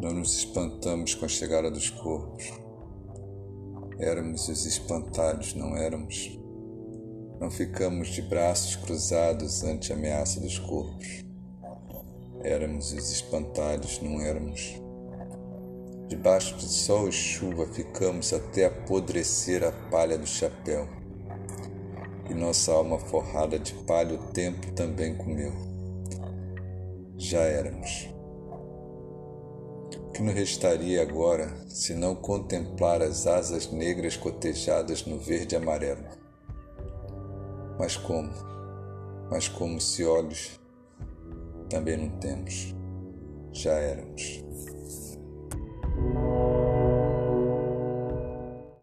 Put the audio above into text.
nos espantamos com a chegada dos corpos. Éramos os espantalhos, não éramos? Não ficamos de braços cruzados ante a ameaça dos corpos. Éramos os espantalhos, não éramos? Debaixo de sol e chuva ficamos até apodrecer a palha do chapéu. E nossa alma forrada de palha o tempo também comeu. Já éramos que nos restaria agora se não contemplar as asas negras cotejadas no verde amarelo? Mas como? Mas como se olhos também não temos, já éramos.